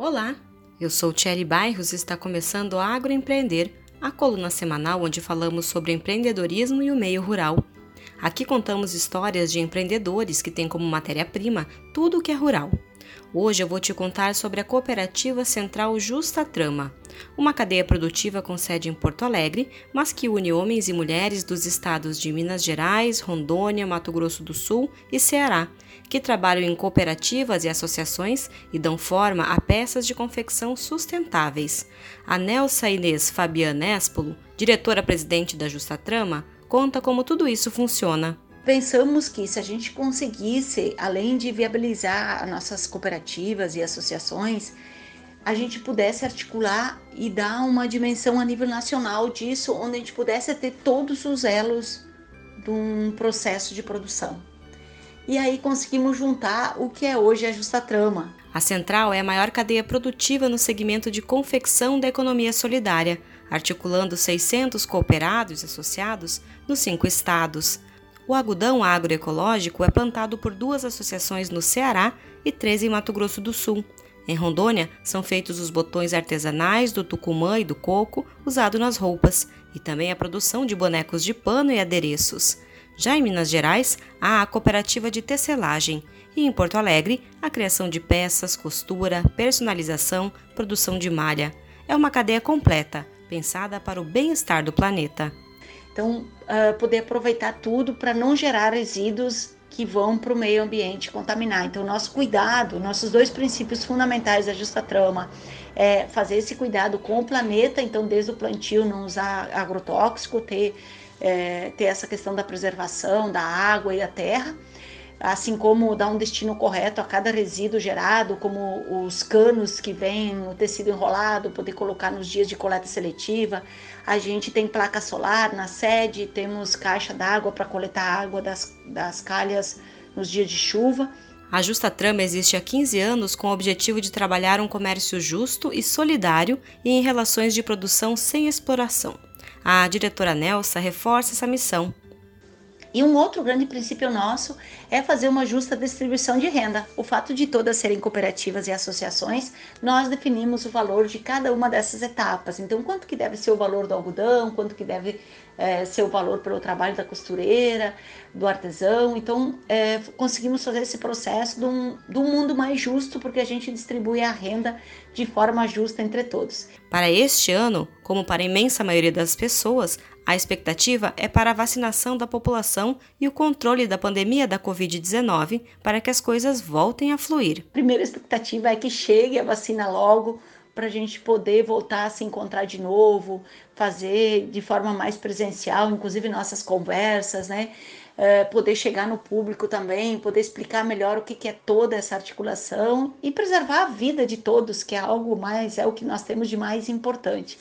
Olá, eu sou Thierry Bairros e está começando o Agroempreender, a coluna semanal onde falamos sobre empreendedorismo e o meio rural. Aqui contamos histórias de empreendedores que têm como matéria-prima tudo o que é rural. Hoje eu vou te contar sobre a Cooperativa Central Justa Trama, uma cadeia produtiva com sede em Porto Alegre, mas que une homens e mulheres dos estados de Minas Gerais, Rondônia, Mato Grosso do Sul e Ceará, que trabalham em cooperativas e associações e dão forma a peças de confecção sustentáveis. A Nelsa Inês Fabiana Espolo, diretora-presidente da Justa Trama, conta como tudo isso funciona pensamos que se a gente conseguisse, além de viabilizar nossas cooperativas e associações, a gente pudesse articular e dar uma dimensão a nível nacional disso, onde a gente pudesse ter todos os elos de um processo de produção. E aí conseguimos juntar o que é hoje a Justa Trama. A Central é a maior cadeia produtiva no segmento de confecção da economia solidária, articulando 600 cooperados e associados nos cinco estados. O algodão agroecológico é plantado por duas associações no Ceará e três em Mato Grosso do Sul. Em Rondônia, são feitos os botões artesanais do tucumã e do coco usado nas roupas, e também a produção de bonecos de pano e adereços. Já em Minas Gerais, há a cooperativa de tecelagem e em Porto Alegre, a criação de peças, costura, personalização, produção de malha. É uma cadeia completa, pensada para o bem-estar do planeta. Então, uh, poder aproveitar tudo para não gerar resíduos que vão para o meio ambiente contaminar. Então, nosso cuidado, nossos dois princípios fundamentais da Justa Trama é fazer esse cuidado com o planeta, então, desde o plantio, não usar agrotóxico, ter, é, ter essa questão da preservação da água e da terra assim como dar um destino correto a cada resíduo gerado, como os canos que vêm o tecido enrolado, poder colocar nos dias de coleta seletiva. A gente tem placa solar na sede, temos caixa d'água para coletar água das, das calhas nos dias de chuva. A Justa Trama existe há 15 anos com o objetivo de trabalhar um comércio justo e solidário e em relações de produção sem exploração. A diretora Nelsa reforça essa missão e um outro grande princípio nosso é fazer uma justa distribuição de renda. O fato de todas serem cooperativas e associações, nós definimos o valor de cada uma dessas etapas. Então, quanto que deve ser o valor do algodão, quanto que deve é, ser o valor pelo trabalho da costureira, do artesão. Então, é, conseguimos fazer esse processo de um, de um mundo mais justo, porque a gente distribui a renda de forma justa entre todos. Para este ano, como para a imensa maioria das pessoas, a expectativa é para a vacinação da população e o controle da pandemia da Covid-19 para que as coisas voltem a fluir. A primeira expectativa é que chegue a vacina logo para a gente poder voltar a se encontrar de novo, fazer de forma mais presencial, inclusive nossas conversas, né? É, poder chegar no público também, poder explicar melhor o que, que é toda essa articulação e preservar a vida de todos, que é algo mais, é o que nós temos de mais importante.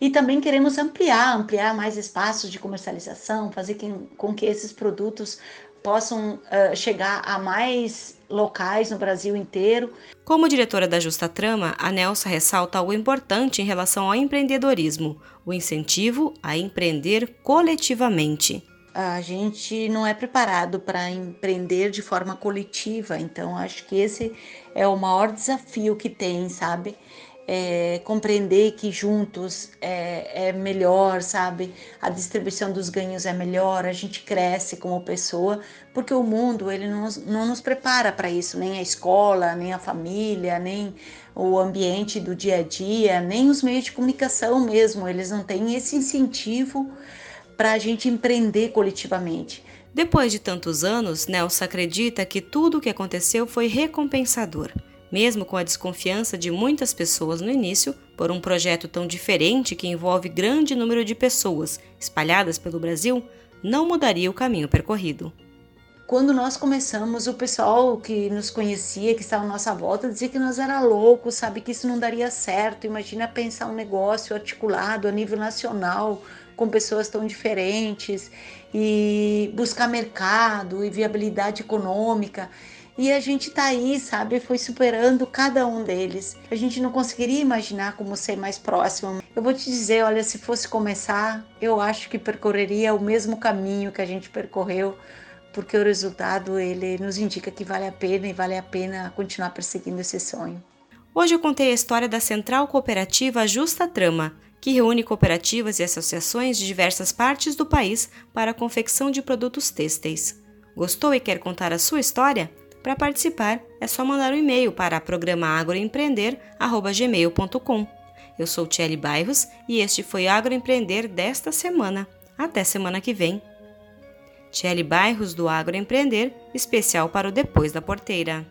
E também queremos ampliar, ampliar mais espaços de comercialização, fazer com que esses produtos possam uh, chegar a mais locais no Brasil inteiro. Como diretora da Justa Trama, a Nelsa ressalta o importante em relação ao empreendedorismo, o incentivo a empreender coletivamente. A gente não é preparado para empreender de forma coletiva, então acho que esse é o maior desafio que tem, sabe? É, compreender que juntos é, é, melhor, sabe? A distribuição dos ganhos é melhor, a gente cresce como pessoa, porque o mundo ele não, não nos prepara para isso, nem a escola, nem a família, nem o ambiente do dia a dia, nem os meios de comunicação mesmo, eles não têm esse incentivo para a gente empreender coletivamente. Depois de tantos anos, Nelson acredita que tudo o que aconteceu foi recompensador mesmo com a desconfiança de muitas pessoas no início por um projeto tão diferente que envolve grande número de pessoas espalhadas pelo Brasil, não mudaria o caminho percorrido. Quando nós começamos, o pessoal que nos conhecia, que estava à nossa volta, dizia que nós era loucos, sabe que isso não daria certo. Imagina pensar um negócio articulado a nível nacional, com pessoas tão diferentes e buscar mercado e viabilidade econômica. E a gente tá aí, sabe? Foi superando cada um deles. A gente não conseguiria imaginar como ser mais próximo. Eu vou te dizer, olha, se fosse começar, eu acho que percorreria o mesmo caminho que a gente percorreu, porque o resultado ele nos indica que vale a pena e vale a pena continuar perseguindo esse sonho. Hoje eu contei a história da Central Cooperativa Justa Trama, que reúne cooperativas e associações de diversas partes do país para a confecção de produtos têxteis. Gostou e quer contar a sua história? Para participar, é só mandar um e-mail para programaAgroempreender.gmail.com. Eu sou Tiele Bairros e este foi Agroempreender desta semana. Até semana que vem. Tiele Bairros do Agroempreender, especial para o Depois da Porteira.